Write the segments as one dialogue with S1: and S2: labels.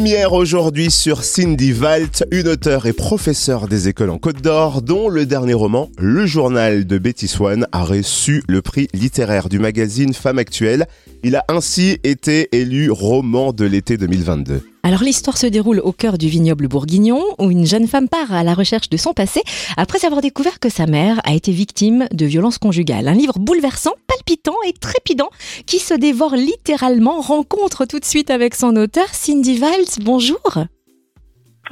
S1: Lumière aujourd'hui sur Cindy Valt, une auteure et professeure des écoles en Côte d'Or, dont le dernier roman, Le journal de Betty Swan, a reçu le prix littéraire du magazine Femme Actuelle. Il a ainsi été élu roman de l'été 2022.
S2: Alors l'histoire se déroule au cœur du vignoble bourguignon où une jeune femme part à la recherche de son passé après avoir découvert que sa mère a été victime de violences conjugales. Un livre bouleversant, palpitant et trépidant qui se dévore littéralement. Rencontre tout de suite avec son auteur Cindy Valls. Bonjour.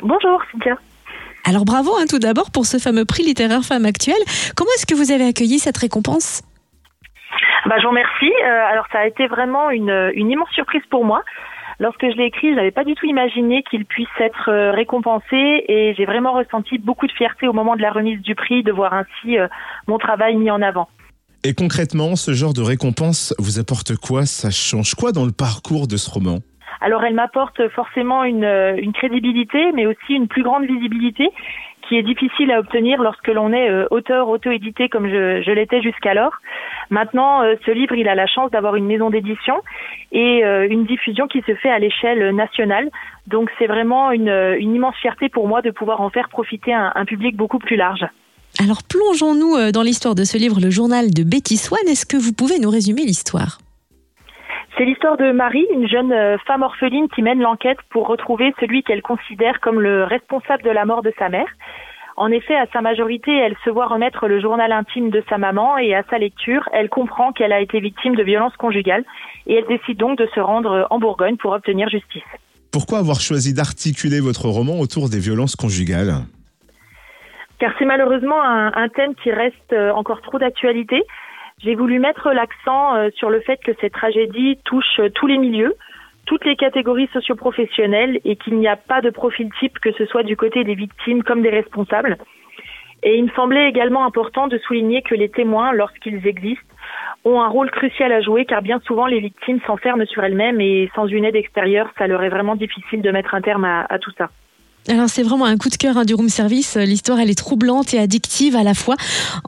S3: Bonjour Cynthia.
S2: Alors bravo hein, tout d'abord pour ce fameux prix littéraire femme actuelle. Comment est-ce que vous avez accueilli cette récompense?
S3: Bah, je vous remercie. Euh, alors ça a été vraiment une, une immense surprise pour moi. Lorsque je l'ai écrit, je n'avais pas du tout imaginé qu'il puisse être euh, récompensé et j'ai vraiment ressenti beaucoup de fierté au moment de la remise du prix de voir ainsi euh, mon travail mis en avant.
S1: Et concrètement, ce genre de récompense vous apporte quoi? Ça change quoi dans le parcours de ce roman?
S3: Alors elle m'apporte forcément une, euh, une, crédibilité, mais aussi une plus grande visibilité qui est difficile à obtenir lorsque l'on est auteur auto-édité comme je, je l'étais jusqu'alors. Maintenant, euh, ce livre, il a la chance d'avoir une maison d'édition et euh, une diffusion qui se fait à l'échelle nationale. Donc c'est vraiment une, une, immense fierté pour moi de pouvoir en faire profiter un, un public beaucoup plus large.
S2: Alors plongeons-nous euh, dans l'histoire de ce livre, le journal de Betty Swan. Est-ce que vous pouvez nous résumer l'histoire?
S3: C'est l'histoire de Marie, une jeune femme orpheline qui mène l'enquête pour retrouver celui qu'elle considère comme le responsable de la mort de sa mère. En effet, à sa majorité, elle se voit remettre le journal intime de sa maman et à sa lecture, elle comprend qu'elle a été victime de violences conjugales et elle décide donc de se rendre en Bourgogne pour obtenir justice.
S1: Pourquoi avoir choisi d'articuler votre roman autour des violences conjugales?
S3: Car c'est malheureusement un, un, thème qui reste euh, encore trop d'actualité. J'ai voulu mettre l'accent euh, sur le fait que cette tragédie touche euh, tous les milieux, toutes les catégories socioprofessionnelles et qu'il n'y a pas de profil type que ce soit du côté des victimes comme des responsables. Et il me semblait également important de souligner que les témoins, lorsqu'ils existent, ont un rôle crucial à jouer car bien souvent les victimes s'enferment sur elles-mêmes et sans une aide extérieure, ça leur est vraiment difficile de mettre un terme à, à tout ça.
S2: Alors c'est vraiment un coup de cœur hein, du room service. L'histoire elle est troublante et addictive à la fois.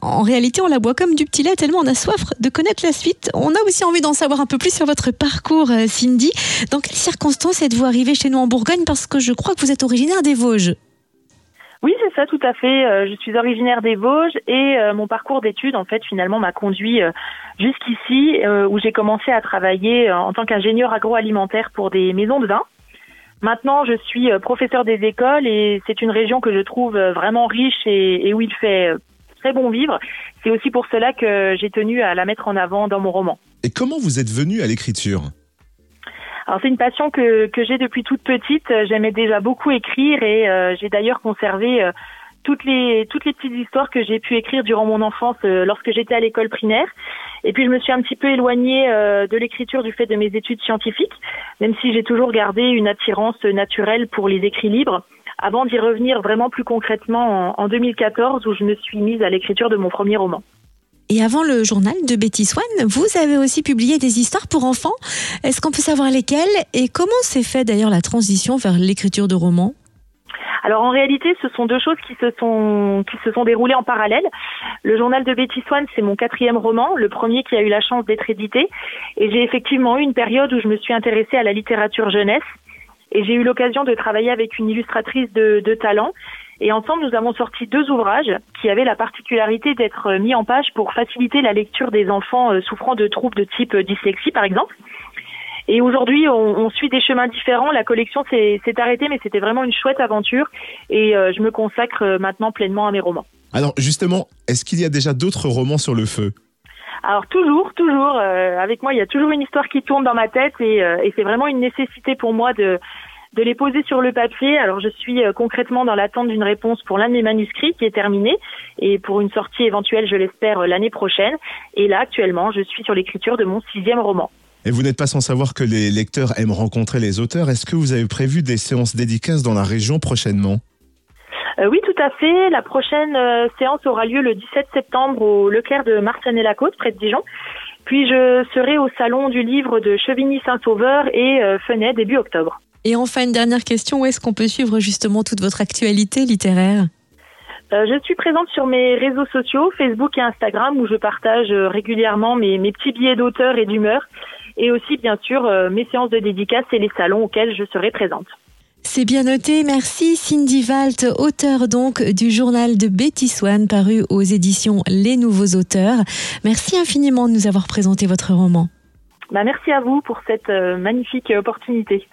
S2: En réalité on la boit comme du petit lait tellement on a soif de connaître la suite. On a aussi envie d'en savoir un peu plus sur votre parcours euh, Cindy. Dans quelles circonstances êtes-vous arrivée chez nous en Bourgogne? Parce que je crois que vous êtes originaire des Vosges.
S3: Oui, c'est ça, tout à fait. Euh, je suis originaire des Vosges et euh, mon parcours d'études, en fait, finalement, m'a conduit jusqu'ici, où j'ai commencé à travailler en tant qu'ingénieur agroalimentaire pour des maisons de vin. Maintenant, je suis euh, professeur des écoles et c'est une région que je trouve euh, vraiment riche et, où il fait euh, très bon vivre. C'est aussi pour cela que j'ai tenu à la mettre en avant dans mon roman.
S1: Et comment vous êtes venu à l'écriture?
S3: Alors c'est une passion que, que j'ai depuis toute petite. J'aimais déjà beaucoup écrire et j'ai d'ailleurs conservé toutes les toutes les petites histoires que j'ai pu écrire durant mon enfance euh, lorsque j'étais à l'école primaire. Et puis je me suis un petit peu éloignée euh, de l'écriture du fait de mes études scientifiques, même si j'ai toujours gardé une attirance naturelle pour les écrits libres, avant d'y revenir vraiment plus concrètement en, en 2014 où je me suis mise à l'écriture de mon premier roman.
S2: Et avant le journal de Betty Swan, vous avez aussi publié des histoires pour enfants. Est-ce qu'on peut savoir lesquelles et comment s'est fait d'ailleurs la transition vers l'écriture de romans?
S3: Alors en réalité, ce sont deux choses qui se sont qui se sont déroulées en parallèle. Le journal de Betty Swan, c'est mon quatrième roman, le premier qui a eu la chance d'être édité, et j'ai effectivement eu une période où je me suis intéressée à la littérature jeunesse, et j'ai eu l'occasion de travailler avec une illustratrice de, de talent. Et ensemble, nous avons sorti deux ouvrages qui avaient la particularité d'être mis en page pour faciliter la lecture des enfants euh, souffrant de troubles de type dyslexie, par exemple. Et aujourd'hui, on, suit des chemins différents. La collection s'est arrêtée, mais c'était vraiment une chouette aventure. Et euh, je me consacre euh, maintenant pleinement à mes romans.
S1: Alors justement, est-ce qu'il y a déjà d'autres romans sur le feu?
S3: Alors toujours, toujours, euh, avec moi, il y a toujours une histoire qui tourne dans ma tête et, c'est vraiment une nécessité pour moi de, de les poser sur le papier. Alors je suis concrètement dans l'attente d'une réponse pour l'un de mes manuscrits qui est terminé et pour une sortie éventuelle, je l'espère, l'année prochaine. Et là, actuellement, je suis sur l'écriture de mon sixième roman.
S1: Et vous n'êtes pas sans savoir que les lecteurs aiment rencontrer les auteurs. Est-ce que vous avez prévu des séances dédicaces dans la région prochainement?
S3: Euh, oui, tout à fait. La prochaine euh, séance aura lieu le 17 septembre au Leclerc de Marsanet-la-Côte, près de Dijon. Puis je serai au salon du livre de Chevigny-Saint-Sauveur et euh, Fenay début octobre.
S2: Et enfin, une dernière question. Où est-ce qu'on peut suivre justement toute votre actualité littéraire?
S3: Je suis présente sur mes réseaux sociaux, Facebook et Instagram, où je partage régulièrement mes, mes petits billets d'auteur et d'humeur et aussi bien sûr euh, mes séances de dédicaces et les salons auxquels je serai présente.
S2: C'est bien noté. Merci Cindy Valt, auteur donc du journal de Betty Swan paru aux éditions Les Nouveaux Auteurs. Merci infiniment de nous avoir présenté votre roman.
S3: Bah, merci à vous pour cette euh, magnifique opportunité.